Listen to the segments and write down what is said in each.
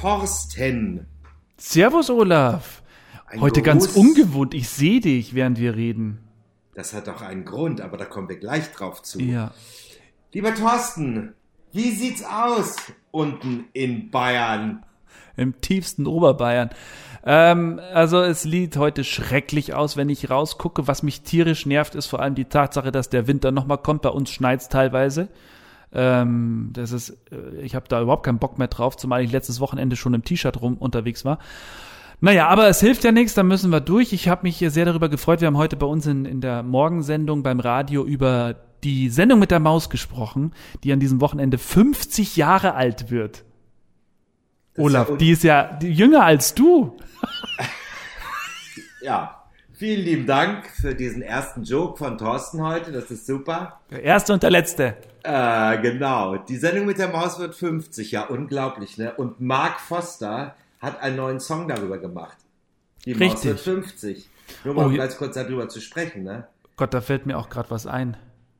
Thorsten. Servus Olaf. Ein Heute ganz ungewohnt. Ich sehe dich, während wir reden. Das hat doch einen Grund, aber da kommen wir gleich drauf zu. Ja. Lieber Thorsten, wie sieht's aus unten in Bayern? Im tiefsten Oberbayern. Ähm, also es sieht heute schrecklich aus, wenn ich rausgucke. Was mich tierisch nervt, ist vor allem die Tatsache, dass der Winter nochmal kommt. Bei uns schneit's teilweise. Ähm, das ist, äh, ich habe da überhaupt keinen Bock mehr drauf, zumal ich letztes Wochenende schon im T-Shirt rum unterwegs war. Naja, aber es hilft ja nichts, da müssen wir durch. Ich habe mich sehr darüber gefreut. Wir haben heute bei uns in, in der Morgensendung beim Radio über die Sendung mit der Maus gesprochen, die an diesem Wochenende 50 Jahre alt wird. Das Olaf, ja die ist ja jünger als du. ja, vielen lieben Dank für diesen ersten Joke von Thorsten heute. Das ist super. Der erste und der letzte. Äh, genau. Die Sendung mit der Maus wird 50, ja, unglaublich, ne? Und Mark Foster hat einen neuen Song darüber gemacht. Die Richtig. Maus wird 50. Nur mal oh, ganz kurz darüber zu sprechen, ne? Gott, da fällt mir auch gerade was ein.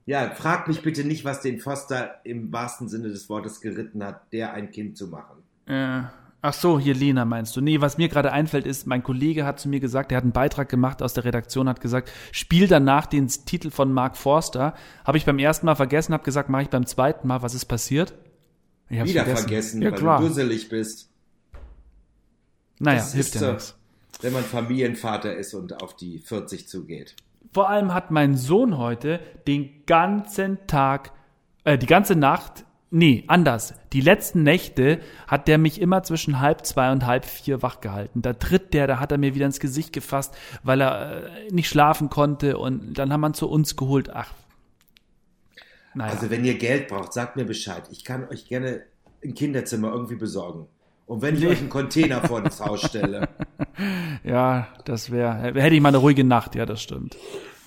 Ja, frag mich bitte nicht, was den Foster im wahrsten Sinne des Wortes geritten hat, der ein Kind zu machen. Äh, ach so, hier Lena meinst du. Nee, was mir gerade einfällt ist, mein Kollege hat zu mir gesagt, er hat einen Beitrag gemacht aus der Redaktion, hat gesagt, spiel danach den Titel von Mark Forster. Habe ich beim ersten Mal vergessen, habe gesagt, mache ich beim zweiten Mal. Was ist passiert? Ich Wieder vergessen, vergessen ja, weil klar. du dusselig bist. Naja, das hilft ja nichts. Wenn man Familienvater ist und auf die 40 zugeht. Vor allem hat mein Sohn heute den ganzen Tag, äh, die ganze Nacht, nee, anders. Die letzten Nächte hat der mich immer zwischen halb zwei und halb vier wach gehalten. Da tritt der, da hat er mir wieder ins Gesicht gefasst, weil er äh, nicht schlafen konnte und dann haben wir ihn zu uns geholt. Ach. Naja. Also wenn ihr Geld braucht, sagt mir Bescheid. Ich kann euch gerne ein Kinderzimmer irgendwie besorgen. Und wenn ich euch einen Container vor das Haus stelle. ja, das wäre, hätte ich mal eine ruhige Nacht, ja, das stimmt.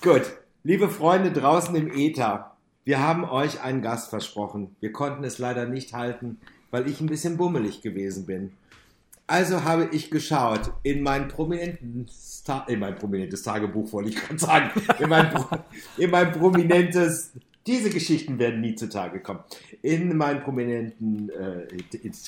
Gut. Liebe Freunde draußen im Äther, wir haben euch einen Gast versprochen. Wir konnten es leider nicht halten, weil ich ein bisschen bummelig gewesen bin. Also habe ich geschaut in mein prominentes, in mein prominentes Tagebuch, wollte ich gerade sagen, in mein, in mein prominentes diese Geschichten werden nie zutage kommen. In mein, prominenten, äh,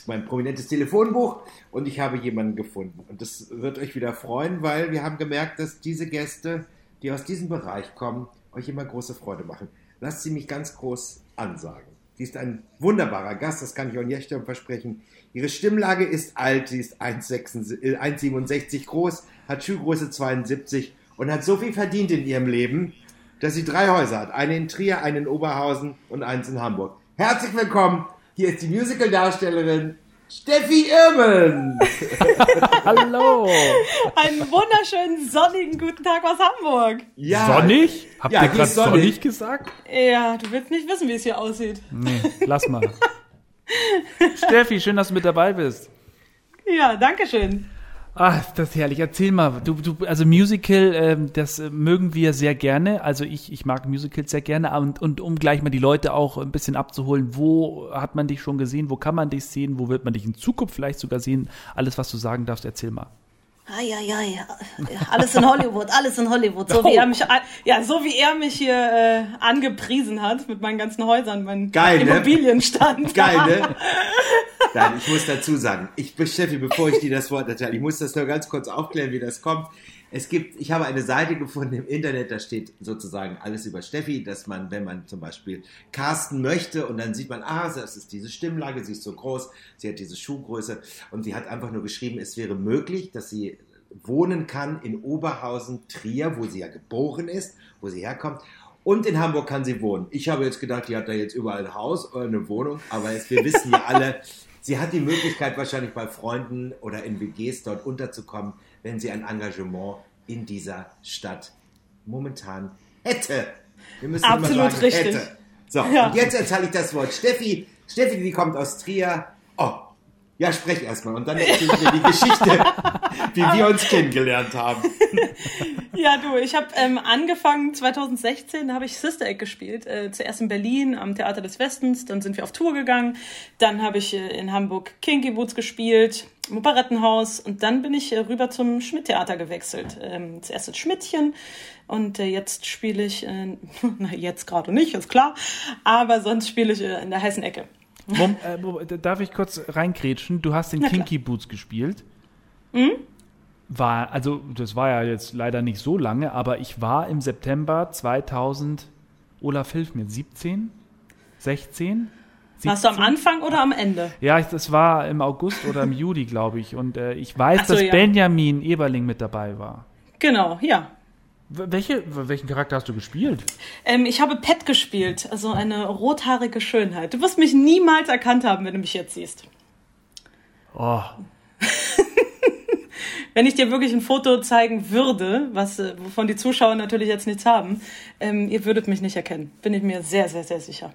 mein prominentes Telefonbuch und ich habe jemanden gefunden. Und das wird euch wieder freuen, weil wir haben gemerkt, dass diese Gäste, die aus diesem Bereich kommen, euch immer große Freude machen. Lasst sie mich ganz groß ansagen. Sie ist ein wunderbarer Gast, das kann ich euch jetzt schon versprechen. Ihre Stimmlage ist alt, sie ist 1,67 äh, groß, hat Schuhgröße 72 und hat so viel verdient in ihrem Leben, dass sie drei Häuser hat. Eine in Trier, eine in Oberhausen und eins in Hamburg. Herzlich willkommen. Hier ist die Musical-Darstellerin Steffi Irmen. Hallo. Einen wunderschönen sonnigen guten Tag aus Hamburg. Ja. Sonnig? Habt ja, ihr gerade sonnig. sonnig gesagt? Ja, du willst nicht wissen, wie es hier aussieht. Nee, lass mal. Steffi, schön, dass du mit dabei bist. Ja, danke schön. Ah, das ist herrlich. Erzähl mal, du, du, also Musical, ähm, das mögen wir sehr gerne. Also ich, ich mag Musicals sehr gerne. Und, und um gleich mal die Leute auch ein bisschen abzuholen, wo hat man dich schon gesehen? Wo kann man dich sehen? Wo wird man dich in Zukunft vielleicht sogar sehen? Alles, was du sagen darfst, erzähl mal. Ai. Alles in Hollywood, alles in Hollywood. So wie er mich, ja, so wie er mich hier äh, angepriesen hat mit meinen ganzen Häusern, meinem ne? Immobilienstand. Geil, ne? Nein, ich muss dazu sagen, ich Steffi, bevor ich dir das Wort erteile, ich muss das nur ganz kurz aufklären, wie das kommt. Es gibt, ich habe eine Seite gefunden im Internet, da steht sozusagen alles über Steffi, dass man, wenn man zum Beispiel casten möchte und dann sieht man, ah, das ist diese Stimmlage, sie ist so groß, sie hat diese Schuhgröße und sie hat einfach nur geschrieben, es wäre möglich, dass sie wohnen kann in Oberhausen, Trier, wo sie ja geboren ist, wo sie herkommt. Und in Hamburg kann sie wohnen. Ich habe jetzt gedacht, die hat da jetzt überall ein Haus oder eine Wohnung, aber jetzt, wir wissen ja alle, Sie hat die Möglichkeit, wahrscheinlich bei Freunden oder in WGs dort unterzukommen, wenn sie ein Engagement in dieser Stadt momentan hätte. Wir müssen Absolut sagen, richtig. Hätte. So, ja. und jetzt erzähle ich das Wort. Steffi, Steffi, die kommt aus Trier. Oh, ja, sprech erstmal und dann erzähl ich dir die Geschichte, wie wir uns kennengelernt haben. Ja, du, ich habe ähm, angefangen 2016, da habe ich Sister Egg gespielt. Äh, zuerst in Berlin am Theater des Westens, dann sind wir auf Tour gegangen. Dann habe ich äh, in Hamburg Kinky Boots gespielt, Operettenhaus und dann bin ich äh, rüber zum Schmidt-Theater gewechselt. Ähm, zuerst ins Schmidtchen und äh, jetzt spiele ich, äh, na jetzt gerade nicht, ist klar, aber sonst spiele ich äh, in der heißen Ecke. Mom, äh, darf ich kurz reingrätschen? Du hast den Kinky Boots gespielt. Mhm. War, also, das war ja jetzt leider nicht so lange, aber ich war im September 2000, Olaf, hilf mir, 17? 16? 17? Warst du am Anfang oder am Ende? Ja, das war im August oder im Juli, glaube ich. Und äh, ich weiß, so, dass ja. Benjamin Eberling mit dabei war. Genau, ja. Welche, welchen Charakter hast du gespielt? Ähm, ich habe Pet gespielt, also eine rothaarige Schönheit. Du wirst mich niemals erkannt haben, wenn du mich jetzt siehst. Oh. wenn ich dir wirklich ein Foto zeigen würde, was, äh, wovon die Zuschauer natürlich jetzt nichts haben, ähm, ihr würdet mich nicht erkennen. Bin ich mir sehr, sehr, sehr sicher.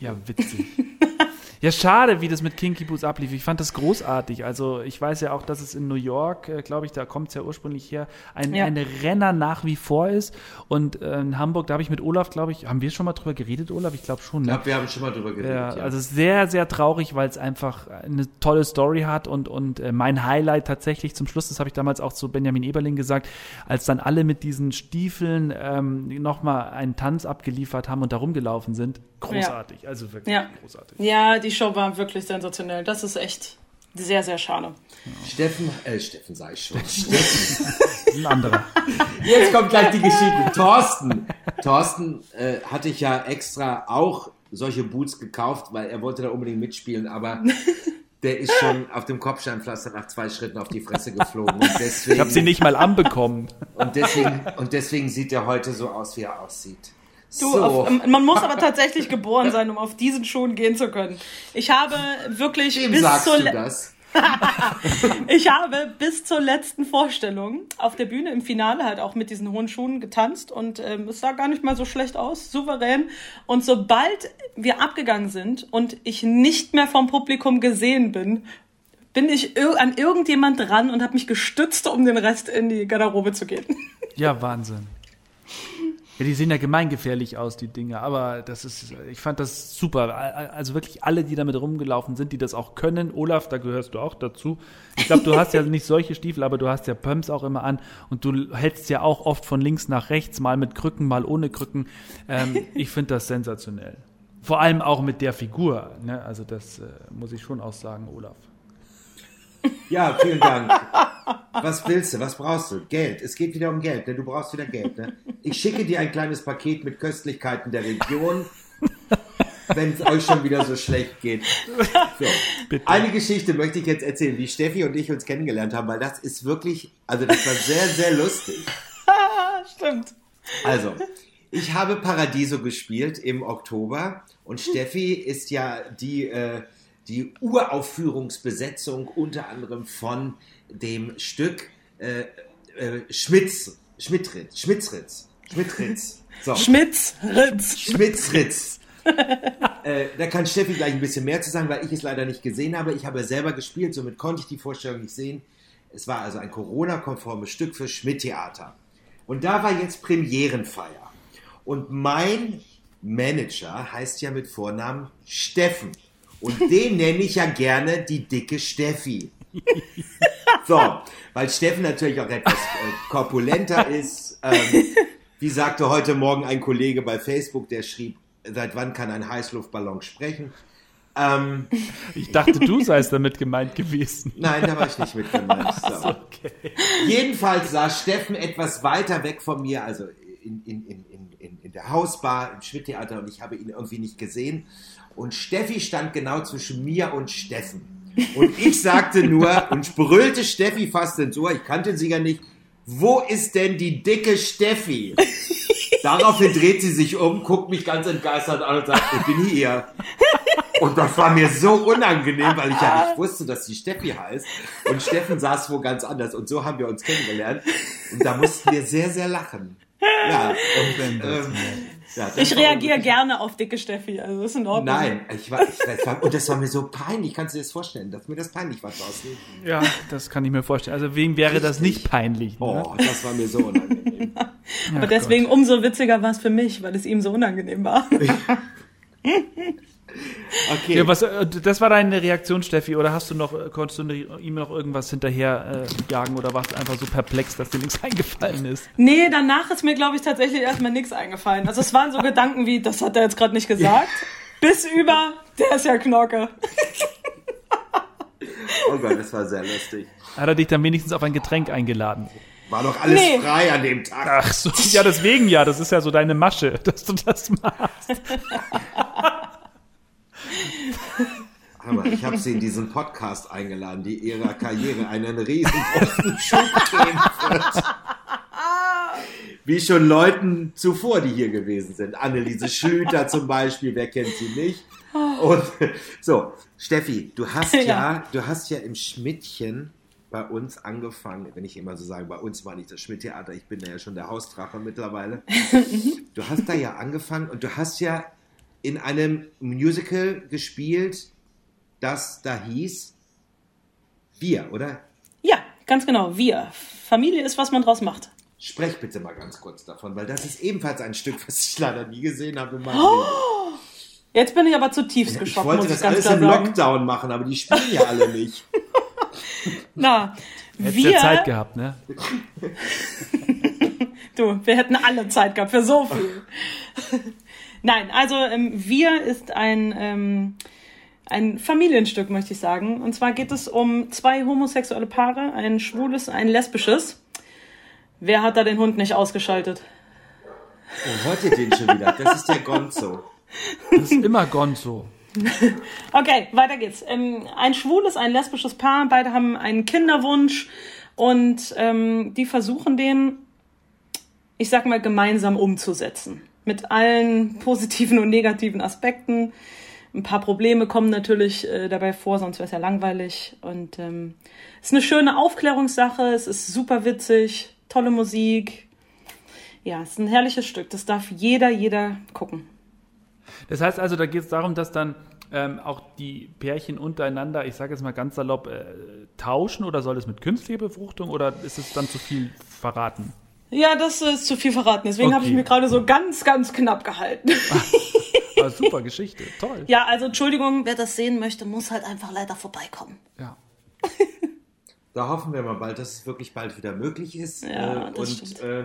Ja, witzig. Ja, schade, wie das mit Kinky Boots ablief. Ich fand das großartig. Also ich weiß ja auch, dass es in New York, äh, glaube ich, da kommt es ja ursprünglich her, ein, ja. ein Renner nach wie vor ist. Und äh, in Hamburg, da habe ich mit Olaf, glaube ich, haben wir schon mal drüber geredet, Olaf? Ich glaube schon. Ne? Ich glaube, wir haben schon mal drüber geredet. Ja, ja. Also sehr, sehr traurig, weil es einfach eine tolle Story hat und, und äh, mein Highlight tatsächlich zum Schluss, das habe ich damals auch zu Benjamin Eberling gesagt, als dann alle mit diesen Stiefeln ähm, nochmal einen Tanz abgeliefert haben und da rumgelaufen sind. Großartig, ja. also wirklich ja. großartig. Ja, die Show war wirklich sensationell. Das ist echt sehr, sehr schade. Steffen, äh, Steffen sag ich schon. Steffen. Ein anderer. Jetzt kommt gleich die Geschichte. Thorsten. Thorsten äh, hatte ich ja extra auch solche Boots gekauft, weil er wollte da unbedingt mitspielen, aber der ist schon auf dem Kopfsteinpflaster nach zwei Schritten auf die Fresse geflogen. Und deswegen, ich habe sie nicht mal anbekommen. Und deswegen, und deswegen sieht er heute so aus, wie er aussieht. Du, so. auf, ähm, man muss aber tatsächlich geboren sein, um auf diesen Schuhen gehen zu können. Ich habe wirklich Wem bis sagst zur du das? ich habe bis zur letzten Vorstellung auf der Bühne im Finale halt auch mit diesen hohen Schuhen getanzt und ähm, es sah gar nicht mal so schlecht aus, souverän. Und sobald wir abgegangen sind und ich nicht mehr vom Publikum gesehen bin, bin ich an irgendjemand dran und habe mich gestützt, um den Rest in die Garderobe zu gehen. Ja, Wahnsinn. Ja, die sehen ja gemeingefährlich aus, die Dinge, aber das ist, ich fand das super. Also wirklich alle, die damit rumgelaufen sind, die das auch können. Olaf, da gehörst du auch dazu. Ich glaube, du hast ja nicht solche Stiefel, aber du hast ja Pumps auch immer an und du hältst ja auch oft von links nach rechts, mal mit Krücken, mal ohne Krücken. Ähm, ich finde das sensationell. Vor allem auch mit der Figur. Ne? Also das äh, muss ich schon auch sagen, Olaf. Ja, vielen Dank. Was willst du? Was brauchst du? Geld. Es geht wieder um Geld. Ne? Du brauchst wieder Geld. Ne? Ich schicke dir ein kleines Paket mit Köstlichkeiten der Region, wenn es euch schon wieder so schlecht geht. So. Eine Geschichte möchte ich jetzt erzählen, wie Steffi und ich uns kennengelernt haben, weil das ist wirklich, also das war sehr, sehr lustig. Stimmt. Also, ich habe Paradiso gespielt im Oktober und Steffi ist ja die, äh, die Uraufführungsbesetzung unter anderem von dem Stück äh, äh, Schmitz, Schmidtritz, Schmitzritz, Schmidtritz. So. Schmitzritz. Schmitzritz. äh, da kann Steffi gleich ein bisschen mehr zu sagen, weil ich es leider nicht gesehen habe. Ich habe selber gespielt, somit konnte ich die Vorstellung nicht sehen. Es war also ein Corona-konformes Stück für Schmidt-Theater. Und da war jetzt Premierenfeier. Und mein Manager heißt ja mit Vornamen Steffen. Und den nenne ich ja gerne die dicke Steffi. So, weil Steffen natürlich auch etwas äh, korpulenter ist. Ähm, wie sagte heute Morgen ein Kollege bei Facebook, der schrieb, seit wann kann ein Heißluftballon sprechen? Ähm, ich dachte, du seist damit gemeint gewesen. Nein, da war ich nicht mit gemeint. So. Okay. Jedenfalls saß Steffen etwas weiter weg von mir, also in, in, in, in, der Hausbar im Schmidt-Theater und ich habe ihn irgendwie nicht gesehen. Und Steffi stand genau zwischen mir und Steffen. Und ich sagte nur und brüllte Steffi fast ins Ohr, ich kannte sie ja nicht, wo ist denn die dicke Steffi? Daraufhin dreht sie sich um, guckt mich ganz entgeistert an und sagt, ich bin hier. Und das war mir so unangenehm, weil ich ja nicht wusste, dass sie Steffi heißt. Und Steffen saß wo ganz anders. Und so haben wir uns kennengelernt. Und da mussten wir sehr, sehr lachen. Ja, und, ähm, ja, ich reagiere gerne auf dicke Steffi, also ist in Ordnung. Nein, ich war, ich, das war, und das war mir so peinlich, kannst du dir das vorstellen, dass mir das peinlich war draußen? Ja, das kann ich mir vorstellen. Also wem wäre Richtig. das nicht peinlich? Ne? Oh, das war mir so unangenehm. Aber deswegen Gott. umso witziger war es für mich, weil es ihm so unangenehm war. Okay. Ja, was, äh, das war deine Reaktion, Steffi, oder hast du noch, äh, konntest du ihm noch irgendwas hinterher äh, jagen oder warst du einfach so perplex, dass dir nichts eingefallen ist? Nee, danach ist mir, glaube ich, tatsächlich erstmal nichts eingefallen. Also es waren so Gedanken wie, das hat er jetzt gerade nicht gesagt, bis über, Der ist ja Knocke. oh Gott, das war sehr lustig. Hat er dich dann wenigstens auf ein Getränk eingeladen? War doch alles nee. frei an dem Tag. Ach so, ja, deswegen ja. Das ist ja so deine Masche, dass du das machst. Aber ich habe sie in diesen Podcast eingeladen, die ihrer Karriere einen riesengroßen Schub geben wird. Wie schon Leuten zuvor, die hier gewesen sind. Anneliese Schlüter zum Beispiel, wer kennt sie nicht? Und so, Steffi, du hast ja, ja du hast ja im Schmidtchen bei uns angefangen, wenn ich immer so sage, bei uns war nicht das Schmidt-Theater, ich bin ja schon der Hausdrache mittlerweile. du hast da ja angefangen und du hast ja in einem Musical gespielt, das da hieß Wir, oder? Ja, ganz genau, Wir. Familie ist, was man draus macht. Sprech bitte mal ganz kurz davon, weil das ist ebenfalls ein Stück, was ich leider nie gesehen habe in meinem oh, Leben. Jetzt bin ich aber zutiefst geschockt. Ich wollte das alles im Lockdown machen, aber die spielen ja alle nicht. Na, Hättest wir... Ja Zeit gehabt, ne? du, wir hätten alle Zeit gehabt für so viel. Nein, also ähm, Wir ist ein, ähm, ein Familienstück, möchte ich sagen. Und zwar geht es um zwei homosexuelle Paare, ein schwules, ein lesbisches. Wer hat da den Hund nicht ausgeschaltet? Oh, hört ihr den schon wieder? Das ist der Gonzo. Das ist immer Gonzo. Okay, weiter geht's. Ähm, ein schwules, ein lesbisches Paar, beide haben einen Kinderwunsch und ähm, die versuchen den, ich sag mal, gemeinsam umzusetzen. Mit allen positiven und negativen Aspekten. Ein paar Probleme kommen natürlich äh, dabei vor, sonst wäre es ja langweilig. Und ähm, es ist eine schöne Aufklärungssache, es ist super witzig, tolle Musik. Ja, es ist ein herrliches Stück. Das darf jeder, jeder gucken. Das heißt also, da geht es darum, dass dann ähm, auch die Pärchen untereinander, ich sage jetzt mal ganz salopp, äh, tauschen oder soll es mit künstlicher Befruchtung oder ist es dann zu viel verraten? Ja, das ist zu viel verraten. Deswegen okay. habe ich mir gerade so ganz, ganz knapp gehalten. Ah, super Geschichte, toll. Ja, also Entschuldigung, wer das sehen möchte, muss halt einfach leider vorbeikommen. Ja. da hoffen wir mal bald, dass es wirklich bald wieder möglich ist. Ja, äh, das und stimmt. Äh,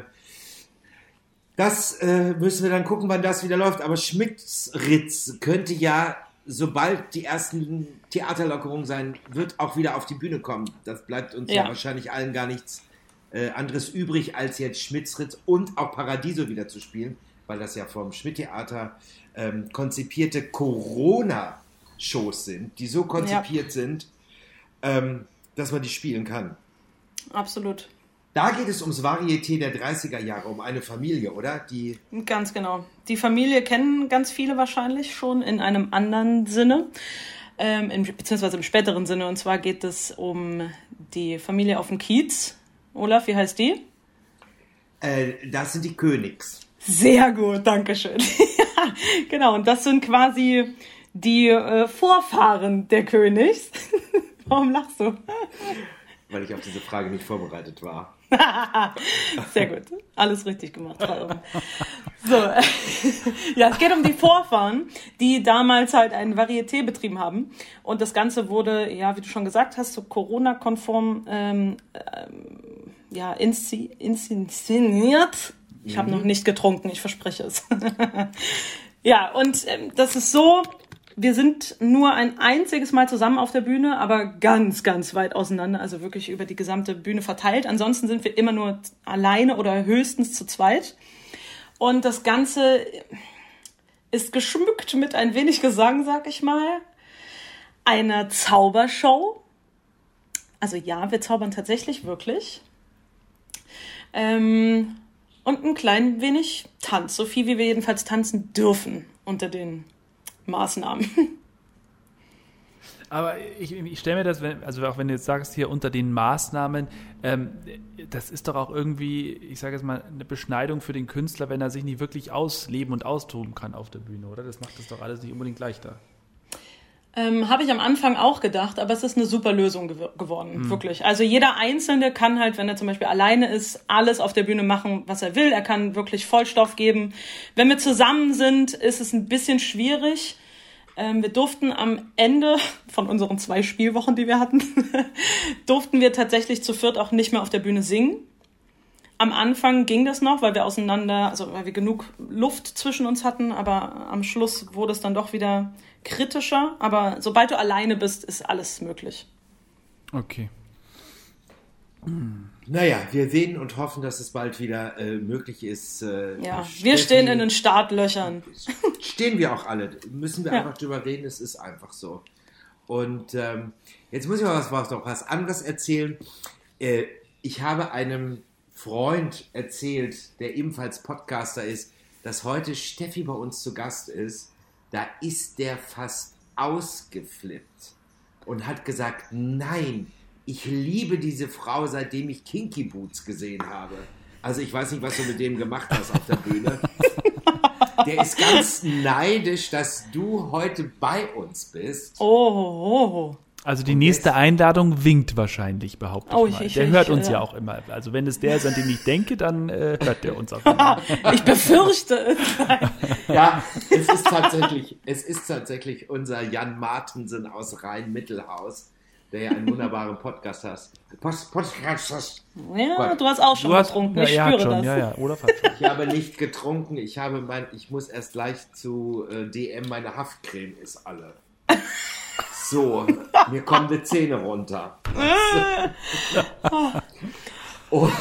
das äh, müssen wir dann gucken, wann das wieder läuft. Aber Schmitz-Ritz könnte ja, sobald die ersten Theaterlockerungen sein, wird auch wieder auf die Bühne kommen. Das bleibt uns ja, ja wahrscheinlich allen gar nichts äh, anderes übrig, als jetzt Schmitz-Ritz und auch Paradiso wieder zu spielen, weil das ja vom Schmidt-Theater ähm, konzipierte Corona-Shows sind, die so konzipiert ja. sind, ähm, dass man die spielen kann. Absolut. Da geht es ums Varieté der 30er Jahre, um eine Familie, oder? Die ganz genau. Die Familie kennen ganz viele wahrscheinlich schon in einem anderen Sinne, ähm, in, beziehungsweise im späteren Sinne. Und zwar geht es um die Familie auf dem Kiez. Olaf, wie heißt die? Äh, das sind die Königs. Sehr gut, danke schön. ja, genau, und das sind quasi die äh, Vorfahren der Königs. Warum lachst du? Weil ich auf diese Frage nicht vorbereitet war. Sehr gut. Alles richtig gemacht. So. ja, es geht um die Vorfahren, die damals halt ein Varieté betrieben haben. Und das Ganze wurde, ja, wie du schon gesagt hast, so Corona-konform ähm, ähm, ja, inszeniert. Ich mhm. habe noch nicht getrunken, ich verspreche es. ja, und ähm, das ist so, wir sind nur ein einziges Mal zusammen auf der Bühne, aber ganz, ganz weit auseinander, also wirklich über die gesamte Bühne verteilt. Ansonsten sind wir immer nur alleine oder höchstens zu zweit. Und das Ganze ist geschmückt mit ein wenig Gesang, sag ich mal, einer Zaubershow. Also ja, wir zaubern tatsächlich wirklich. Ähm, und ein klein wenig Tanz, so viel wie wir jedenfalls tanzen dürfen unter den Maßnahmen. Aber ich, ich stelle mir das, also auch wenn du jetzt sagst, hier unter den Maßnahmen, ähm, das ist doch auch irgendwie, ich sage jetzt mal, eine Beschneidung für den Künstler, wenn er sich nicht wirklich ausleben und austoben kann auf der Bühne, oder? Das macht das doch alles nicht unbedingt leichter. Ähm, Habe ich am Anfang auch gedacht, aber es ist eine super Lösung gew geworden, mhm. wirklich. Also jeder Einzelne kann halt, wenn er zum Beispiel alleine ist, alles auf der Bühne machen, was er will. Er kann wirklich Vollstoff geben. Wenn wir zusammen sind, ist es ein bisschen schwierig. Ähm, wir durften am Ende von unseren zwei Spielwochen, die wir hatten, durften wir tatsächlich zu viert auch nicht mehr auf der Bühne singen. Am Anfang ging das noch, weil wir auseinander, also weil wir genug Luft zwischen uns hatten, aber am Schluss wurde es dann doch wieder kritischer. Aber sobald du alleine bist, ist alles möglich. Okay. Naja, wir sehen und hoffen, dass es bald wieder äh, möglich ist. Äh, Ja, Steffi- wir stehen in den Startlöchern. Stehen wir auch alle. Müssen wir Ja. einfach drüber reden, es ist einfach so. Und ähm, jetzt muss ich mal was, was, noch was anderes erzählen. Äh, ich habe einem Freund erzählt, der ebenfalls Podcaster ist, dass heute Steffi bei uns zu Gast ist. Da ist der fast ausgeflippt und hat gesagt, nein, ich liebe diese Frau, seitdem ich Kinky Boots gesehen habe. Also ich weiß nicht, was du mit dem gemacht hast auf der Bühne. Der ist ganz neidisch, dass du heute bei uns bist. Oh, oh, oh. Also die nächste Einladung winkt wahrscheinlich, behaupte ich Oh, mal. ich- der ich- hört uns äh, ja auch immer. Also wenn es der ist, an den ich denke, dann äh, hört der uns auch immer. Ich befürchte es. Ja, es ist tatsächlich, es ist tatsächlich unser Jan Martensen aus Rhein-Mittelhaus, der ja einen wunderbaren Podcast hat. Post, Podcast hast. Ja, Gott. du hast auch schon Du hast, getrunken. ja, Ich spüre schon, das. ja, ja, Olaf hat schon. Ich habe nicht getrunken. Ich habe mein, ich muss erst gleich zu äh, DM. Meine Haftcreme ist alle. So, mir kommen die Zähne runter. Und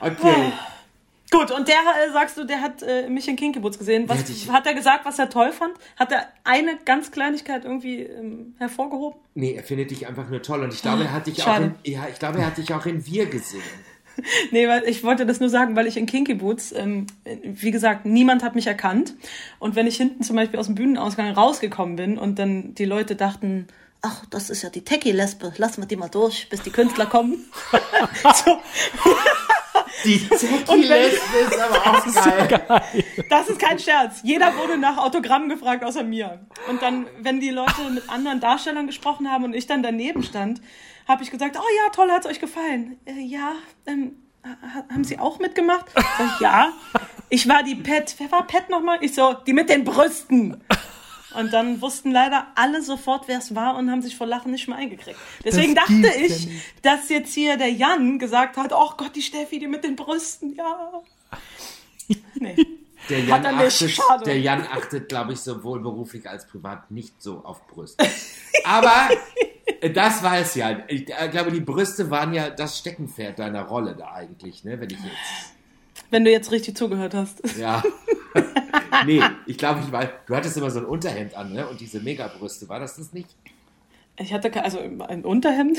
okay. Gut, und der, äh, sagst du, der hat äh, mich in Kinkeboots gesehen. Was, Ja, hat er gesagt, was er toll fand? Hat er eine ganz Kleinigkeit irgendwie ähm, hervorgehoben? Nee, er findet dich einfach nur toll und ich glaube, er hat dich auch in, ja, ich glaube, er hat dich auch in Wir gesehen. Nee, weil ich wollte das nur sagen, weil ich in Kinky Boots, ähm, wie gesagt, niemand hat mich erkannt. Und wenn ich hinten zum Beispiel aus dem Bühnenausgang rausgekommen bin und dann die Leute dachten, ach, das ist ja die Techie-Lesbe, lassen wir die mal durch, bis die Künstler kommen. so, Die Zecki-Lesbe ist aber auch geil. das ist kein Scherz. Jeder wurde nach Autogramm gefragt, außer mir. Und dann, wenn die Leute mit anderen Darstellern gesprochen haben und ich dann daneben stand, habe ich gesagt, oh ja, toll, hat's euch gefallen. Äh, ja, ähm, ha- haben Sie auch mitgemacht? Sag ich, ja. Ich war die Pet. Wer war Pet nochmal? Ich so, die mit den Brüsten. Und dann wussten leider alle sofort, wer es war und haben sich vor Lachen nicht mehr eingekriegt. Deswegen Das dachte ich, nicht. dass jetzt hier der Jan gesagt hat, oh Gott, die Steffi, die mit den Brüsten, ja. Nee. Der Hat Jan, nicht, achtet, der Jan achtet, glaube ich, sowohl beruflich als privat nicht so auf Brüste. Aber äh, das weiß ja. Ich äh, glaube, die Brüste waren ja das Steckenpferd deiner Rolle da eigentlich, ne? Wenn ich jetzt. Wenn du jetzt richtig zugehört hast. Ja. nee, ich glaube, ich weiß. Du hattest immer so ein Unterhemd an, ne? Und diese Megabrüste, war das das nicht? Ich hatte also ein Unterhemd.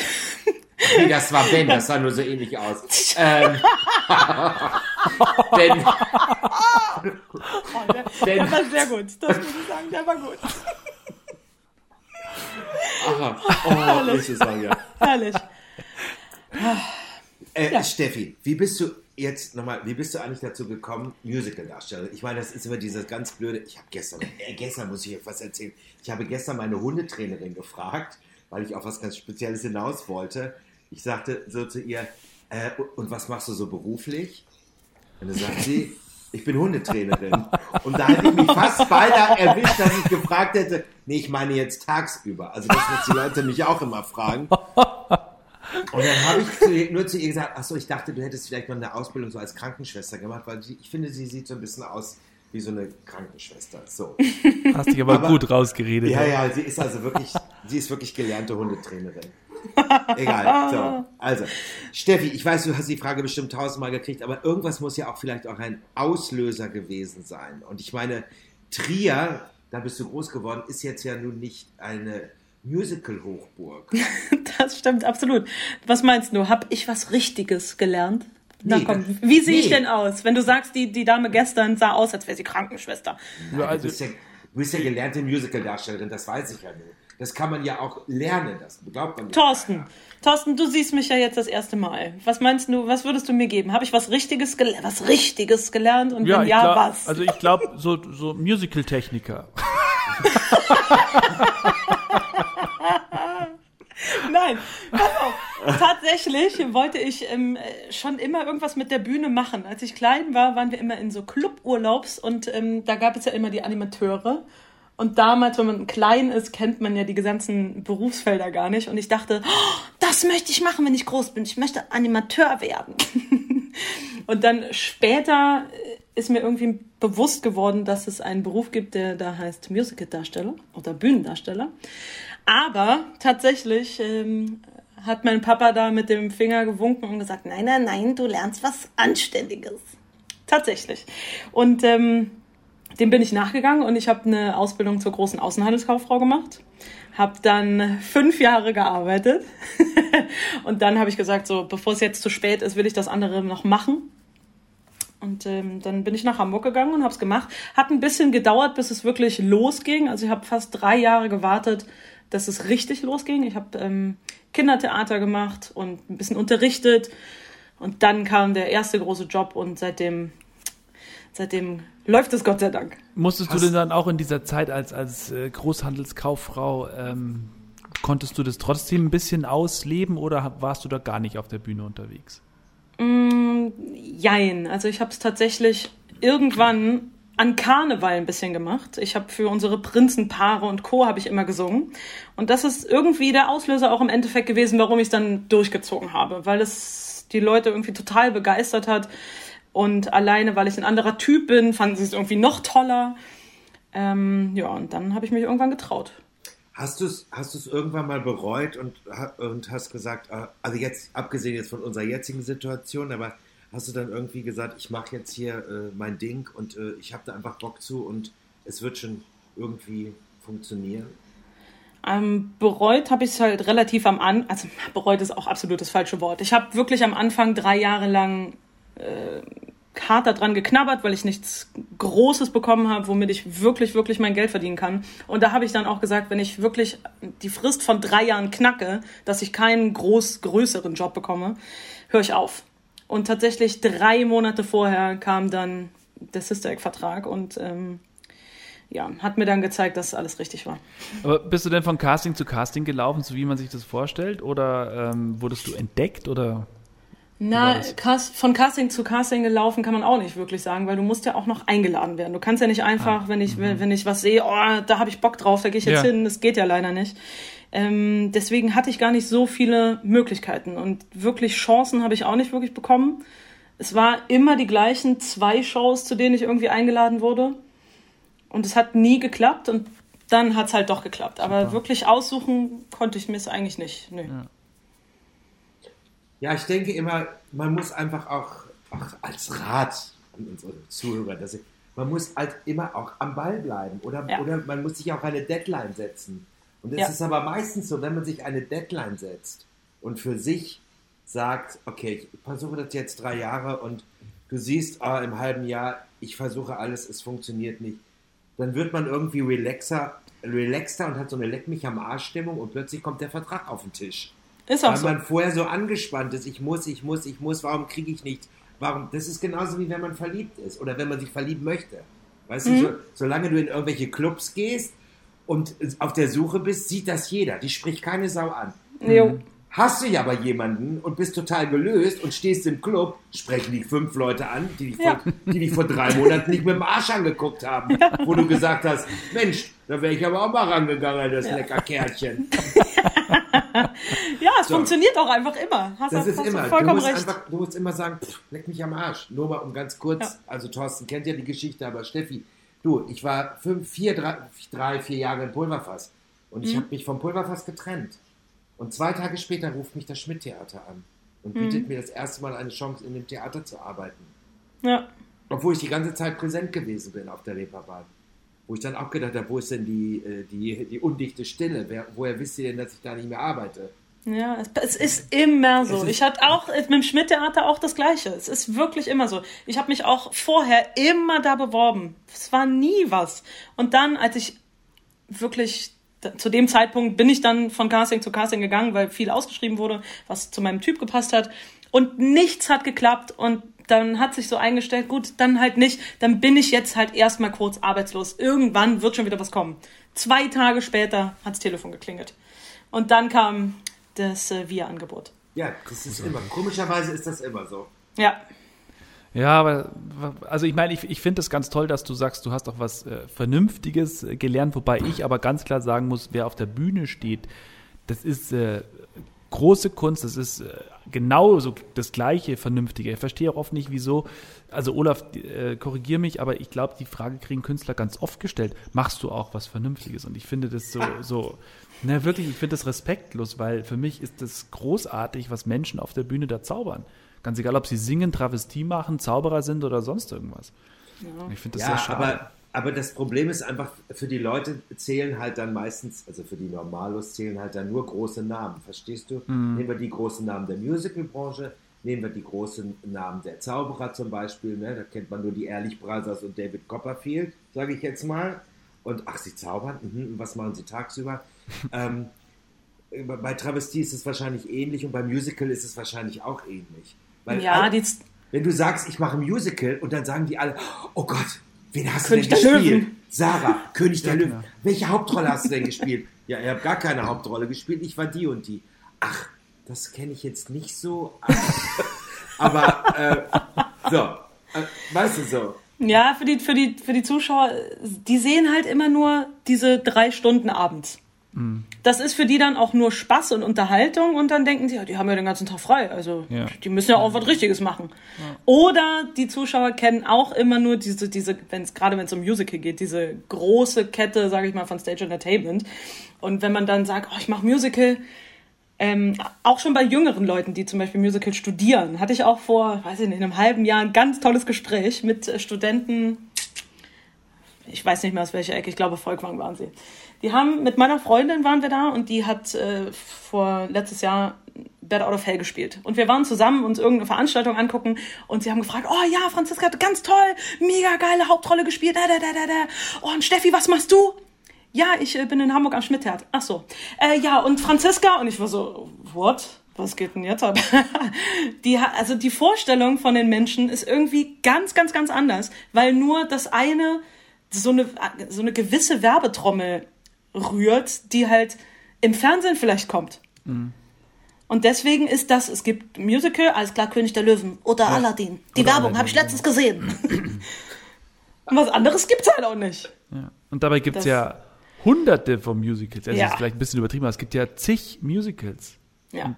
Nee, das war Ben, das sah nur so ähnlich aus. Ähm, ben, Oh, der, Ben. der war sehr gut. Das muss ich sagen, der war gut. Aha, oh, ich sagen, ja. Herrlich. Äh, Ja. Steffi, wie bist du jetzt nochmal, wie bist du eigentlich dazu gekommen, Musical-Darsteller? Ich meine, das ist immer dieses ganz blöde, ich habe gestern, äh, gestern muss ich euch was erzählen, ich habe gestern meine Hundetrainerin gefragt, weil ich auf was ganz Spezielles hinaus wollte. Ich sagte so zu ihr, äh, und was machst du so beruflich? Und dann sagt sie, ich bin Hundetrainerin. Und da hätte ich mich fast beinahe erwischt, dass ich gefragt hätte, nee, ich meine jetzt tagsüber. Also das, was die Leute mich auch immer fragen. Und dann habe ich zu ihr, nur zu ihr gesagt, ach so, ich dachte, du hättest vielleicht mal eine Ausbildung so als Krankenschwester gemacht, weil sie, ich finde, sie sieht so ein bisschen aus wie so eine Krankenschwester. So. Hast dich aber, Aber- gut rausgeredet. Ja, ja, sie ist also wirklich, sie ist wirklich gelernte Hundetrainerin. Egal. So. Also, Steffi, ich weiß, du hast die Frage bestimmt tausendmal gekriegt, aber irgendwas muss ja auch vielleicht auch ein Auslöser gewesen sein. Und ich meine, Trier, da bist du groß geworden, ist jetzt ja nun nicht eine Musical-Hochburg. Das stimmt absolut. Was meinst du? Hab ich was Richtiges gelernt? Na Nee, komm, wie sehe ich nee. denn aus? Wenn du sagst, die, die Dame gestern sah aus, als wäre sie Krankenschwester. Nein, also- du, bist ja, du bist ja gelernte Musical-Darstellerin, das weiß ich ja nur. Das kann man ja auch lernen, das glaubt man nicht. Thorsten, Thorsten, du siehst mich ja jetzt das erste Mal. Was meinst du, was würdest du mir geben? Habe ich was Richtiges gelernt? Was Richtiges gelernt? Und Ja, wenn ja, glaub, was? Also ich glaube, so, so Musical-Techniker. Nein, pass auf. Tatsächlich wollte ich ähm, äh, schon immer irgendwas mit der Bühne machen. Als ich klein war, waren wir immer in so Cluburlaubs und ähm, da gab es ja immer die Animateure. Und damals, wenn man klein ist, kennt man ja die ganzen Berufsfelder gar nicht. Und ich dachte, oh, das möchte ich machen, wenn ich groß bin. Ich möchte Animateur werden. und dann später ist mir irgendwie bewusst geworden, dass es einen Beruf gibt, der da heißt Musical-Darsteller oder Bühnendarsteller. Aber tatsächlich ähm, hat mein Papa da mit dem Finger gewunken und gesagt, nein, nein, nein, du lernst was Anständiges. Tatsächlich. Und ähm, dem bin ich nachgegangen und ich habe eine Ausbildung zur großen Außenhandelskauffrau gemacht. Habe dann fünf Jahre gearbeitet und dann habe ich gesagt, so bevor es jetzt zu spät ist, will ich das andere noch machen. Und ähm, dann bin ich nach Hamburg gegangen und habe es gemacht. Hat ein bisschen gedauert, bis es wirklich losging. Also ich habe fast drei Jahre gewartet, dass es richtig losging. Ich habe ähm, Kindertheater gemacht und ein bisschen unterrichtet. Und dann kam der erste große Job und seitdem, seitdem läuft es Gott sei Dank. Musstest Hast du denn dann auch in dieser Zeit als, als äh, Großhandelskauffrau, ähm, konntest du das trotzdem ein bisschen ausleben oder warst du da gar nicht auf der Bühne unterwegs? Mm, jein. Also ich habe es tatsächlich irgendwann an Karneval ein bisschen gemacht. Ich habe für unsere Prinzenpaare und Co. habe ich immer gesungen. Und das ist irgendwie der Auslöser auch im Endeffekt gewesen, warum ich es dann durchgezogen habe, weil es die Leute irgendwie total begeistert hat. Und alleine, weil ich ein anderer Typ bin, fanden sie es irgendwie noch toller. Ähm, ja, und dann habe ich mich irgendwann getraut. Hast du es hast irgendwann mal bereut und, und hast gesagt, äh, also jetzt, abgesehen jetzt von unserer jetzigen Situation, aber hast du dann irgendwie gesagt, ich mache jetzt hier äh, mein Ding und äh, ich habe da einfach Bock zu und es wird schon irgendwie funktionieren? Ähm, bereut habe ich es halt relativ am Anfang, also bereut ist auch absolut das falsche Wort. Ich habe wirklich am Anfang drei Jahre lang äh, hart daran geknabbert, weil ich nichts Großes bekommen habe, womit ich wirklich, wirklich mein Geld verdienen kann. Und da habe ich dann auch gesagt, wenn ich wirklich die Frist von drei Jahren knacke, dass ich keinen groß größeren Job bekomme, höre ich auf. Und tatsächlich drei Monate vorher kam dann der Sister Egg-Vertrag und ähm, ja, hat mir dann gezeigt, dass alles richtig war. Aber bist du denn von Casting zu Casting gelaufen, so wie man sich das vorstellt? Oder ähm, wurdest du entdeckt oder? Na, von Casting zu Casting gelaufen kann man auch nicht wirklich sagen, weil du musst ja auch noch eingeladen werden. Du kannst ja nicht einfach, ah, wenn ich mhm. wenn ich was sehe, oh, da habe ich Bock drauf, da gehe ich jetzt ja. hin. Das geht ja leider nicht. Ähm, deswegen hatte ich gar nicht so viele Möglichkeiten und wirklich Chancen habe ich auch nicht wirklich bekommen. Es war immer die gleichen zwei Shows, zu denen ich irgendwie eingeladen wurde und es hat nie geklappt und dann hat es halt doch geklappt. Aber Super. wirklich aussuchen konnte ich mir es eigentlich nicht. Nö. Ja. Ja, ich denke immer, man muss einfach auch, auch als Rat an unsere Zuhörer, dass ich, man muss halt immer auch am Ball bleiben oder, ja. oder man muss sich auch eine Deadline setzen. Und es ja. ist aber meistens so, wenn man sich eine Deadline setzt und für sich sagt, okay, ich versuche das jetzt drei Jahre und du siehst, ah, im halben Jahr, ich versuche alles, es funktioniert nicht, dann wird man irgendwie relaxer, relaxter und hat so eine Leck mich am Arsch Stimmung und plötzlich kommt der Vertrag auf den Tisch. Ist auch Weil so. man vorher so angespannt ist, ich muss, ich muss, ich muss, warum kriege ich nichts? Warum? Das ist genauso wie wenn man verliebt ist oder wenn man sich verlieben möchte. Weißt mhm. du, so, solange du in irgendwelche Clubs gehst und auf der Suche bist, sieht das jeder. Die spricht keine Sau an. Jo. Hast du ja aber jemanden und bist total gelöst und stehst im Club, sprechen die fünf Leute an, die dich, ja. vor, die dich vor drei Monaten nicht mit dem Arsch angeguckt haben, ja. wo du gesagt hast, Mensch, da wäre ich aber auch mal rangegangen, das ja. lecker Kerlchen. ja, es so. funktioniert auch einfach immer. Hast das ist immer. Du musst, recht. Einfach, du musst immer sagen, pff, leck mich am Arsch. Nur mal um ganz kurz, also Thorsten kennt ja die Geschichte, aber Steffi, du, ich war fünf, vier, drei, drei vier Jahre im Pulverfass und ich mhm. habe mich vom Pulverfass getrennt. Und zwei Tage später ruft mich das Schmidt-Theater an und mhm. bietet mir das erste Mal eine Chance, in dem Theater zu arbeiten. Ja. Obwohl ich die ganze Zeit präsent gewesen bin auf der Reeperbahn. Wo ich dann auch gedacht habe, wo ist denn die, äh, die, die undichte Stille? Wer, woher wisst ihr denn, dass ich da nicht mehr arbeite? Ja, es, ist immer so. Ich hatte auch mit dem Schmidt-Theater auch das Gleiche. Es ist wirklich immer so. Ich habe mich auch vorher immer da beworben. Es war nie was. Und dann, als ich wirklich zu dem Zeitpunkt bin ich dann von Casting zu Casting gegangen, weil viel ausgeschrieben wurde, was zu meinem Typ gepasst hat. Und nichts hat geklappt und dann hat sich so eingestellt, gut, dann halt nicht, dann bin ich jetzt halt erstmal kurz arbeitslos. Irgendwann wird schon wieder was kommen. Zwei Tage später hat das Telefon geklingelt. Und dann kam das äh, Wir-Angebot. Ja, das ist immer. Komischerweise ist das immer so. Ja. Ja, aber also ich meine, ich, ich finde es ganz toll, dass du sagst, du hast auch was äh, Vernünftiges äh, gelernt, wobei ich aber ganz klar sagen muss, wer auf der Bühne steht, das ist äh, große Kunst, das ist äh, genauso das gleiche Vernünftige. Ich verstehe auch oft nicht, wieso, also Olaf, äh, korrigier mich, aber ich glaube, die Frage kriegen Künstler ganz oft gestellt, machst du auch was Vernünftiges? Und ich finde das so, so, na wirklich, ich finde das respektlos, weil für mich ist das großartig, was Menschen auf der Bühne da zaubern. Ganz egal, ob sie singen, Travestie machen, Zauberer sind oder sonst irgendwas. Ja. Ich finde das ja, sehr schade. Aber, aber das Problem ist einfach, für die Leute zählen halt dann meistens, also für die Normalos zählen halt dann nur große Namen, verstehst du? Mhm. Nehmen wir die großen Namen der Musicalbranche, nehmen wir die großen Namen der Zauberer zum Beispiel, ne? da kennt man nur die Ehrlich Brothers und David Copperfield, sage ich jetzt mal. Und ach, sie zaubern, mhm, was machen sie tagsüber? ähm, bei Travestie ist es wahrscheinlich ähnlich und beim Musical ist es wahrscheinlich auch ähnlich. Weil ja, die wenn du sagst, ich mache ein Musical und dann sagen die alle, oh Gott, wen hast König du denn gespielt? Löwen. Sarah, König der ja, Löwen. Genau. Welche Hauptrolle hast du denn gespielt? Ja, ihr habt gar keine Hauptrolle gespielt, ich war die und die. Ach, das kenne ich jetzt nicht so. Aber äh, so, äh, weißt du so. Ja, für die, für, die, für die Zuschauer, die sehen halt immer nur diese drei Stunden abends. Das ist für die dann auch nur Spaß und Unterhaltung und dann denken sie, ja, die haben ja den ganzen Tag frei, also ja. die müssen ja auch was Richtiges machen. Ja. Oder die Zuschauer kennen auch immer nur diese, diese, wenn es gerade wenn es um Musical geht, diese große Kette, sage ich mal, von Stage Entertainment. Und wenn man dann sagt, oh, ich mache Musical, ähm, auch schon bei jüngeren Leuten, die zum Beispiel Musical studieren, hatte ich auch vor, weiß ich nicht, einem halben Jahr ein ganz tolles Gespräch mit äh, Studenten. Ich weiß nicht mehr aus welcher Ecke, ich glaube Volkwang waren sie die haben, mit meiner Freundin waren wir da und die hat äh, vor letztes Jahr Bad Out of Hell gespielt. Und wir waren zusammen uns irgendeine Veranstaltung angucken und sie haben gefragt, oh ja, Franziska ganz toll, mega geile Hauptrolle gespielt, da, da, da, da, da. Oh, und Steffi, was machst du? Ja, ich äh, bin in Hamburg am Schmidt-Theater. Ach so. Äh, ja, und Franziska? Und ich war so, what? Was geht denn jetzt ab? die, also die Vorstellung von den Menschen ist irgendwie ganz, ganz, ganz anders, weil nur das eine, so eine, so eine gewisse Werbetrommel rührt, die halt im Fernsehen vielleicht kommt. Mhm. Und deswegen ist das, es gibt Musical, alles klar, König der Löwen oder ja. Aladdin. Die oder Werbung habe ich letztens gesehen. Und was anderes gibt es halt auch nicht. Ja. Und dabei gibt es ja hunderte von Musicals. Also ja. Das ist vielleicht ein bisschen übertrieben, aber es gibt ja zig Musicals. Ja.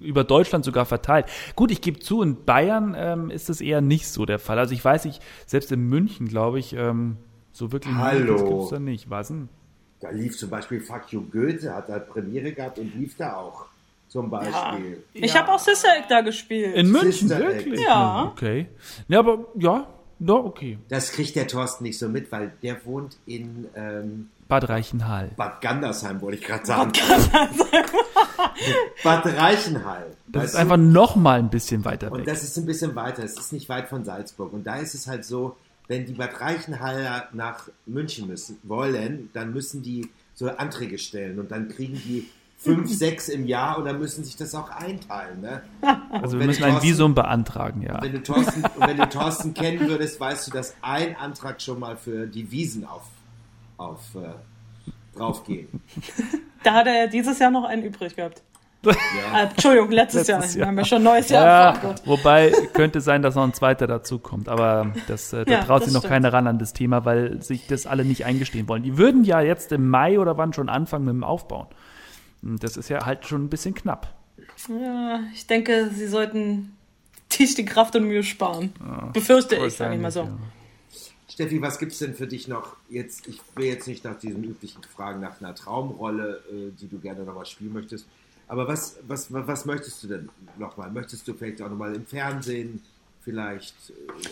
Über Deutschland sogar verteilt. Gut, ich gebe zu, in Bayern ähm, ist das eher nicht so der Fall. Also ich weiß nicht, selbst in München, glaube ich, ähm, so wirklich Hallo. gibt es da nicht. Was denn? Da lief zum Beispiel Fuck You Goethe, hat da Premiere gehabt und lief da auch. Zum Beispiel. Ja. Ich ja. habe auch Sister Act da gespielt. In München, Sister wirklich? Ja. Okay. Ja, aber ja, ja, okay. Das kriegt der Thorsten nicht so mit, weil der wohnt in ähm, Bad Reichenhall. Bad Gandersheim, wollte ich gerade sagen. Bad, Reichenhall. Das ist einfach noch mal ein bisschen weiter weg. Und das ist ein bisschen weiter. Es ist nicht weit von Salzburg. Und da ist es halt so, wenn die Bad Reichenhaller nach München müssen, wollen, dann müssen die so Anträge stellen und dann kriegen die fünf, sechs im Jahr und dann müssen sich das auch einteilen. Ne? Also wir müssen Thorsten, ein Visum beantragen, ja. Wenn du, Thorsten, wenn du Thorsten kennen würdest, weißt du, dass ein Antrag schon mal für die Wiesen auf, auf draufgeht. Da hat er dieses Jahr noch einen übrig gehabt. Ja. Äh, Entschuldigung, letztes, letztes Jahr. Jahr. Wir haben ja schon ein neues Jahr. Ja, wobei könnte sein, dass noch ein zweiter dazukommt. Aber das, äh, da ja, traut sich noch stimmt. keiner ran an das Thema, weil sich das alle nicht eingestehen wollen. Die würden ja jetzt im Mai oder wann schon anfangen mit dem Aufbauen. Das ist ja halt schon ein bisschen knapp. Ja, ich denke, sie sollten tief die Kraft und Mühe sparen. Ja, Befürchte ich, sage ich mal so. Ja. Steffi, was gibt es denn für dich noch jetzt? Ich will jetzt nicht nach diesen üblichen Fragen nach einer Traumrolle, äh, die du gerne nochmal spielen möchtest. Aber was, was, was möchtest du denn nochmal? Möchtest du vielleicht auch nochmal im Fernsehen vielleicht äh,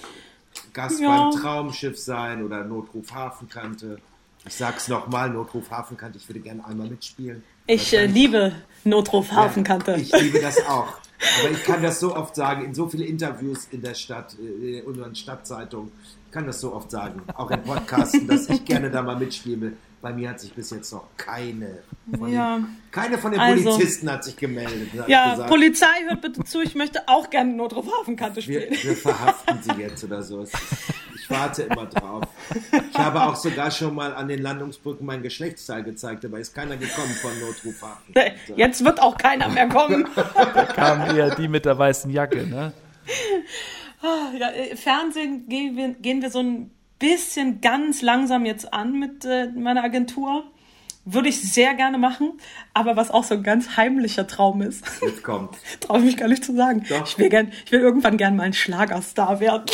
Gast ja. beim Traumschiff sein oder Notruf Hafenkante? Ich sag's nochmal, Notruf Hafenkante, ich würde gerne einmal mitspielen. Ich äh, liebe Notruf Hafenkante. Ja, ich liebe das auch. Aber ich kann das so oft sagen, in so vielen Interviews in der Stadt, äh, in unseren Stadtzeitungen, kann das so oft sagen, auch in Podcasten, dass ich gerne da mal mitspielen will. Bei mir hat sich bis jetzt noch keine von, ja. den, keine von den also, Polizisten hat sich gemeldet. Ja, gesagt, Polizei, hört bitte zu, ich möchte auch gerne Notruf Hafenkante spielen. Wir, wir verhaften sie jetzt oder so. Ich warte immer drauf. Ich habe auch sogar schon mal an den Landungsbrücken mein Geschlechtsteil gezeigt, aber ist keiner gekommen von Notruf Hafenkante. Jetzt wird auch keiner mehr kommen. da kam eher die mit der weißen Jacke, ne? Ah, ja, äh, Fernsehen gehen wir, gehen wir so ein bisschen ganz langsam jetzt an mit äh, meiner Agentur. Würde ich sehr gerne machen, aber was auch so ein ganz heimlicher Traum ist. Jetzt kommt. Traue ich mich gar nicht zu sagen. Doch. Ich will, gern, ich will irgendwann gern mal ein Schlagerstar werden.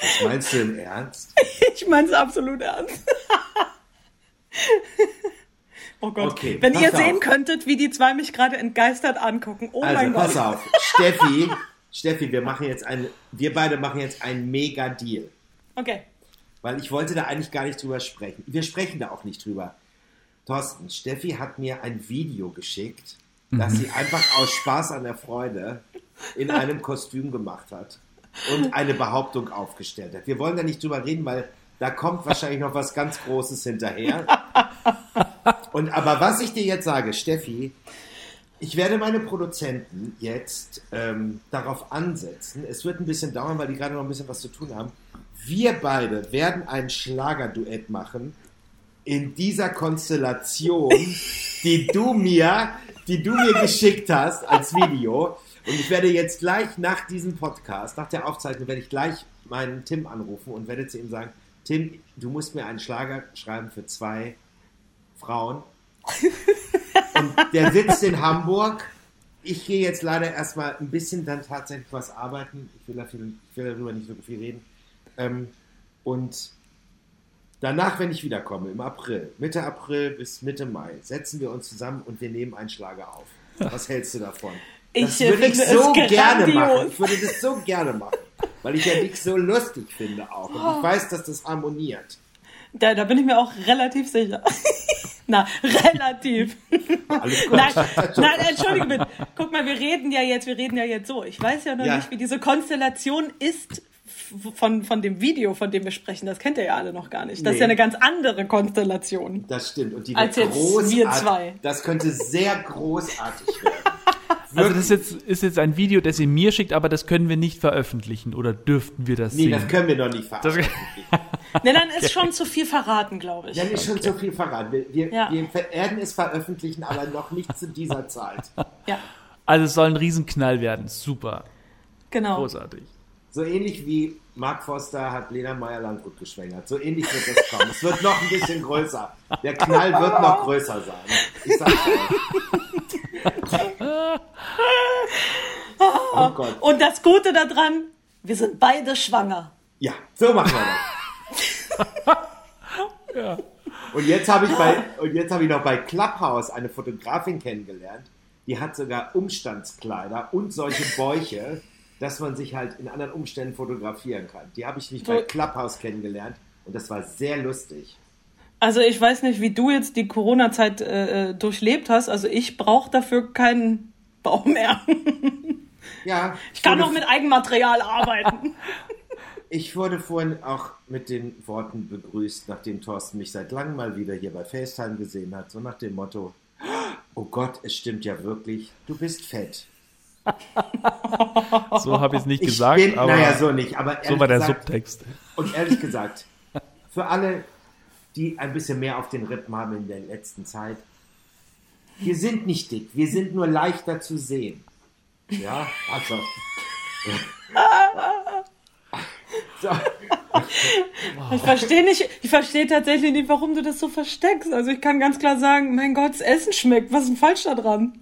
Was meinst du im Ernst? Ich meine es absolut ernst. Oh Gott, Okay, wenn ihr auf. sehen könntet, wie die zwei mich gerade entgeistert angucken. Oh Also mein pass Gott. auf, Steffi, Steffi, wir machen jetzt ein, wir beide machen jetzt einen mega Deal. Okay. Weil ich wollte da eigentlich gar nicht drüber sprechen. Wir sprechen da auch nicht drüber. Thorsten, Steffi hat mir ein Video geschickt, das sie einfach aus Spaß an der Freude in einem Kostüm gemacht hat und eine Behauptung aufgestellt hat. Wir wollen da nicht drüber reden, weil da kommt wahrscheinlich noch was ganz Großes hinterher. Und aber was ich dir jetzt sage, Steffi, ich werde meine Produzenten jetzt ähm, darauf ansetzen. Es wird ein bisschen dauern, weil die gerade noch ein bisschen was zu tun haben. Wir beide werden ein Schlagerduett machen in dieser Konstellation, die du mir, die du mir geschickt hast als Video. Und ich werde jetzt gleich nach diesem Podcast, nach der Aufzeichnung, werde ich gleich meinen Tim anrufen und werde zu ihm sagen, Tim, du musst mir einen Schlager schreiben für zwei Frauen. Und der sitzt in Hamburg. Ich gehe jetzt leider erstmal ein bisschen dann tatsächlich was arbeiten. Ich will, viel, ich will darüber nicht so viel reden. Ähm, und danach, wenn ich wiederkomme, im April, Mitte April bis Mitte Mai, setzen wir uns zusammen und wir nehmen einen Schlager auf. Was hältst du davon? Das Ich, äh, würde ich so es gerne grandios. machen. Ich würde das so gerne machen. Weil ich ja dich so lustig finde auch. Und ich weiß, dass das harmoniert. Da, da bin ich mir auch relativ sicher. Na, relativ. Alles gut. Nein, nein, entschuldige bitte. Guck mal, wir reden ja jetzt, wir reden ja jetzt so. Ich weiß ja noch Ja. nicht, wie diese Konstellation ist von, von dem Video, von dem wir sprechen. Das kennt ihr ja alle noch gar nicht. Das ist Nee. ja eine ganz andere Konstellation. Das stimmt. Und die Als wird jetzt wir zwei. Das könnte sehr großartig werden. Also das ist jetzt, ist jetzt ein Video, das ihr mir schickt, aber das können wir nicht veröffentlichen oder dürften wir das Nee, sehen? das können wir noch nicht veröffentlichen. Ne, dann ist schon zu viel verraten, glaube ich. Dann ist schon so viel verraten. Wir, wir, Ja. wir werden es veröffentlichen, aber noch nicht zu dieser Zeit. Ja, Also es soll ein Riesenknall werden. Super. genau. Großartig. So ähnlich wie Mark Foster hat Lena Meyer-Landrut geschwängert. So ähnlich wird das kommen. Es wird noch ein bisschen größer. Der Knall wird noch größer sein. Ich sag's euch. Oh Gott. Und das Gute daran, wir sind beide schwanger. Ja, so machen wir das. Und jetzt habe ich bei und jetzt habe ich noch bei Clubhouse eine Fotografin kennengelernt, die hat sogar Umstandskleider und solche Bäuche, dass man sich halt in anderen Umständen fotografieren kann. Die habe ich nicht bei Clubhouse kennengelernt und das war sehr lustig. Also ich weiß nicht, wie du jetzt die Corona-Zeit äh, äh, durchlebt hast. Also ich brauche dafür keinen Bau mehr. Ja, Ich kann auch mit Eigenmaterial arbeiten. Ich wurde vorhin auch mit den Worten begrüßt, nachdem Thorsten mich seit langem mal wieder hier bei FaceTime gesehen hat, so nach dem Motto, oh Gott, es stimmt ja wirklich, du bist fett. So habe ich es nicht Ich gesagt, bin, aber naja, so nicht, aber so war der gesagt, Subtext. Und ehrlich gesagt, für alle, die ein bisschen mehr auf den Rippen haben in der letzten Zeit, wir sind nicht dick, wir sind nur leichter zu sehen. Ja, also. So, Ich verstehe nicht, ich verstehe tatsächlich nicht, warum du das so versteckst. Also ich kann ganz klar sagen, mein Gott, das Essen schmeckt. Was ist denn falsch da dran?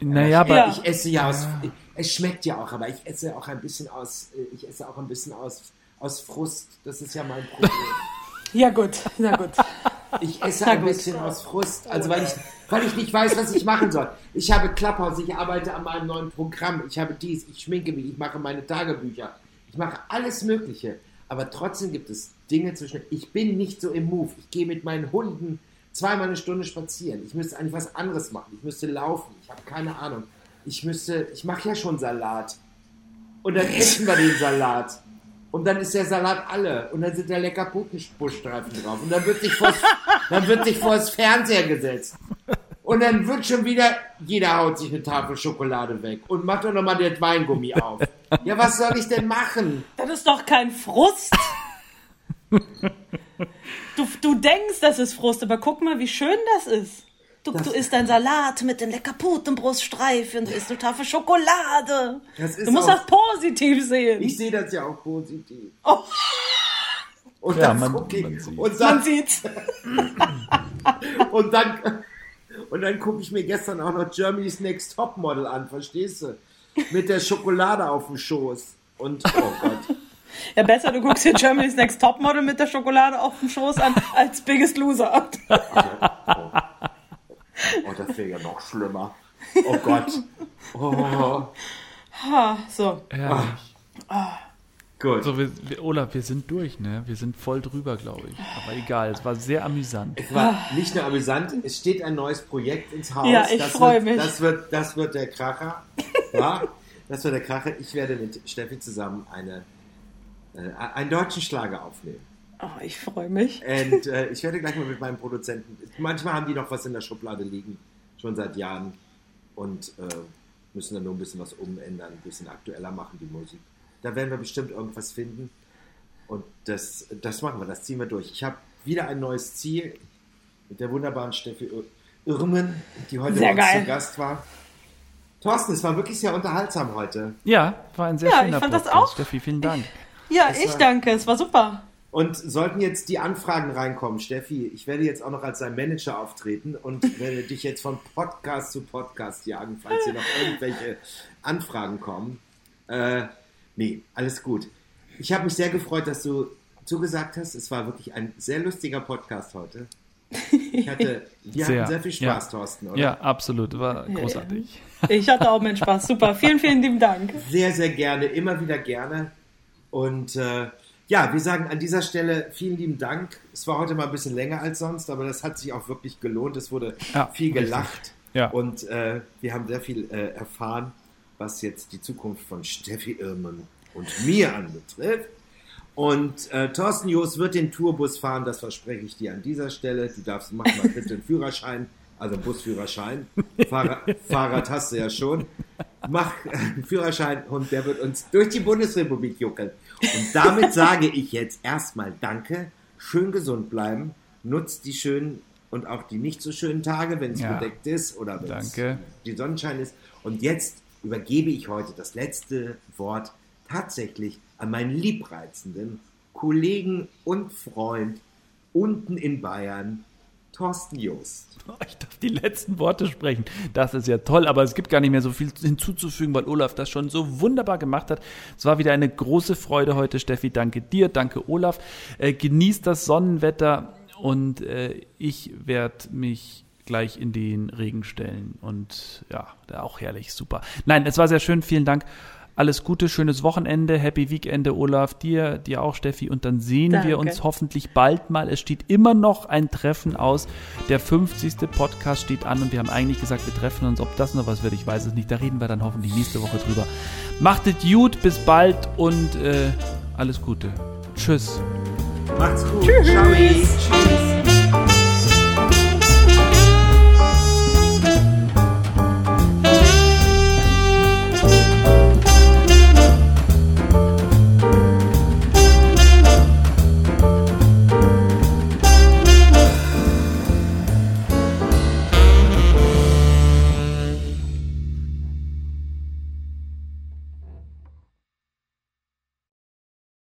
Naja, aber Ja. ich esse ja aus, es schmeckt ja auch, aber ich esse auch ein bisschen aus, ich esse auch ein bisschen aus, aus Frust. Das ist ja mein Problem. Ja gut, na gut. Ich esse Na ein gut. bisschen aus Frust, also weil ich, weil ich nicht weiß, was ich machen soll. Ich habe Clubhouse, ich arbeite an meinem neuen Programm, ich habe dies, ich schminke mich, ich mache meine Tagebücher, ich mache alles Mögliche. Aber trotzdem gibt es Dinge zwischen. Ich bin nicht so im Move. Ich gehe mit meinen Hunden zweimal eine Stunde spazieren. Ich müsste eigentlich was anderes machen. Ich müsste laufen. Ich habe keine Ahnung. Ich müsste, ich mache ja schon Salat. Und dann essen wir den Salat. Und dann ist der Salat alle. Und dann sind da lecker Putenbuschstreifen drauf. Und dann wird sich sich vors Fernseher gesetzt. Und dann wird schon wieder, jeder haut sich eine Tafel Schokolade weg. Und macht doch nochmal das Weingummi auf. Ja, was soll ich denn machen? Das ist doch kein Frust. Du, du denkst, das ist Frust, aber guck mal, wie schön das ist. Du, du isst deinen Salat mit den lecker Putenbruststreifen, du isst eine Tafel Schokolade. Das ist Du musst auch- das positiv sehen. Ich sehe das ja auch positiv. Oh. Und Ja, dann man- guck ich, man und Man dann, sieht's. und dann, und dann gucke ich mir gestern auch noch Germany's Next Topmodel an, verstehst du? Mit der Schokolade auf dem Schoß. Und, oh Gott. Ja, besser, du guckst dir Germany's Next Topmodel mit der Schokolade auf dem Schoß an, als Biggest Loser. Oh, das wäre ja noch schlimmer. Oh Gott. Oh, Ha, so. Herrlich. Gut. So, wir, wir, Olaf, wir sind durch, ne? Wir sind voll drüber, glaube ich. Aber egal, es war sehr amüsant. Es war nicht nur amüsant, es steht ein neues Projekt ins Haus. Ja, ich Das freu wird- mich. Das wird, das wird der Kracher. Ja, das wird der Kracher. Ich werde mit Steffi zusammen eine, äh, einen deutschen Schlager aufnehmen. Oh, ich freue mich. Und äh, ich werde gleich mal mit meinem Produzenten. Manchmal haben die noch was in der Schublade liegen, schon seit Jahren. Und äh, müssen dann nur ein bisschen was umändern, ein bisschen aktueller machen, die Musik. Da werden wir bestimmt irgendwas finden. Und das, das machen wir, das ziehen wir durch. Ich habe wieder ein neues Ziel mit der wunderbaren Steffi Ir- Irmen, die heute Sehr bei uns geil. zu Gast war. Thorsten, es war wirklich sehr unterhaltsam heute. Ja, war ein sehr Ja, schöner ich fand das Podcast. auch. Steffi, vielen Dank. Ja, Es ich war- danke. Es war super. Und sollten jetzt die Anfragen reinkommen, Steffi, ich werde jetzt auch noch als dein Manager auftreten und werde dich jetzt von Podcast zu Podcast jagen, falls hier noch irgendwelche Anfragen kommen. Äh, nee, alles gut. Ich habe mich sehr gefreut, dass du zugesagt hast. Es war wirklich ein sehr lustiger Podcast heute. Ich hatte, wir Sehr, hatten sehr viel Spaß, ja. Thorsten, oder? Ja, absolut. War großartig. Ich hatte auch meinen Spaß. Super. Vielen, vielen lieben Dank. Sehr, sehr gerne, immer wieder gerne. Und äh, ja, wir sagen an dieser Stelle vielen lieben Dank. Es war heute mal ein bisschen länger als sonst, aber das hat sich auch wirklich gelohnt. Es wurde Ja, viel richtig. gelacht Ja. und äh, wir haben sehr viel äh, erfahren, was jetzt die Zukunft von Steffi Irmen und mir anbetrifft. Und äh, Thorsten Joos wird den Tourbus fahren, das verspreche ich dir an dieser Stelle. Du darfst, mach mal bitte einen Führerschein, also Busführerschein. Fahrrad, Fahrrad hast du ja schon. Mach einen Führerschein und der wird uns durch die Bundesrepublik juckeln. Und damit sage ich jetzt erstmal Danke, schön gesund bleiben, nutzt die schönen und auch die nicht so schönen Tage, wenn es Ja. bedeckt ist oder wenn es die Sonnenschein ist. Und jetzt übergebe ich heute das letzte Wort tatsächlich an meinen liebreizenden Kollegen und Freund unten in Bayern, Thorsten Joost. Ich darf die letzten Worte sprechen. Das ist ja toll, aber es gibt gar nicht mehr so viel hinzuzufügen, weil Olaf das schon so wunderbar gemacht hat. Es war wieder eine große Freude heute, Steffi. Danke dir, danke Olaf. Äh, genießt das Sonnenwetter und äh, ich werde mich gleich in den Regen stellen. Und ja, auch herrlich, super. Nein, es war sehr schön. Vielen Dank. Alles Gute, schönes Wochenende, Happy Weekende, Olaf, dir, dir auch, Steffi. Und dann sehen wir Danke. uns hoffentlich bald mal. Es steht immer noch ein Treffen aus. Der 50. Podcast steht an und wir haben eigentlich gesagt, wir treffen uns. Ob das noch was wird, ich weiß es nicht. Da reden wir dann hoffentlich nächste Woche drüber. Macht es gut, bis bald und äh, alles Gute. Tschüss. Macht's gut. Tschüss. Ciao. Tschüss.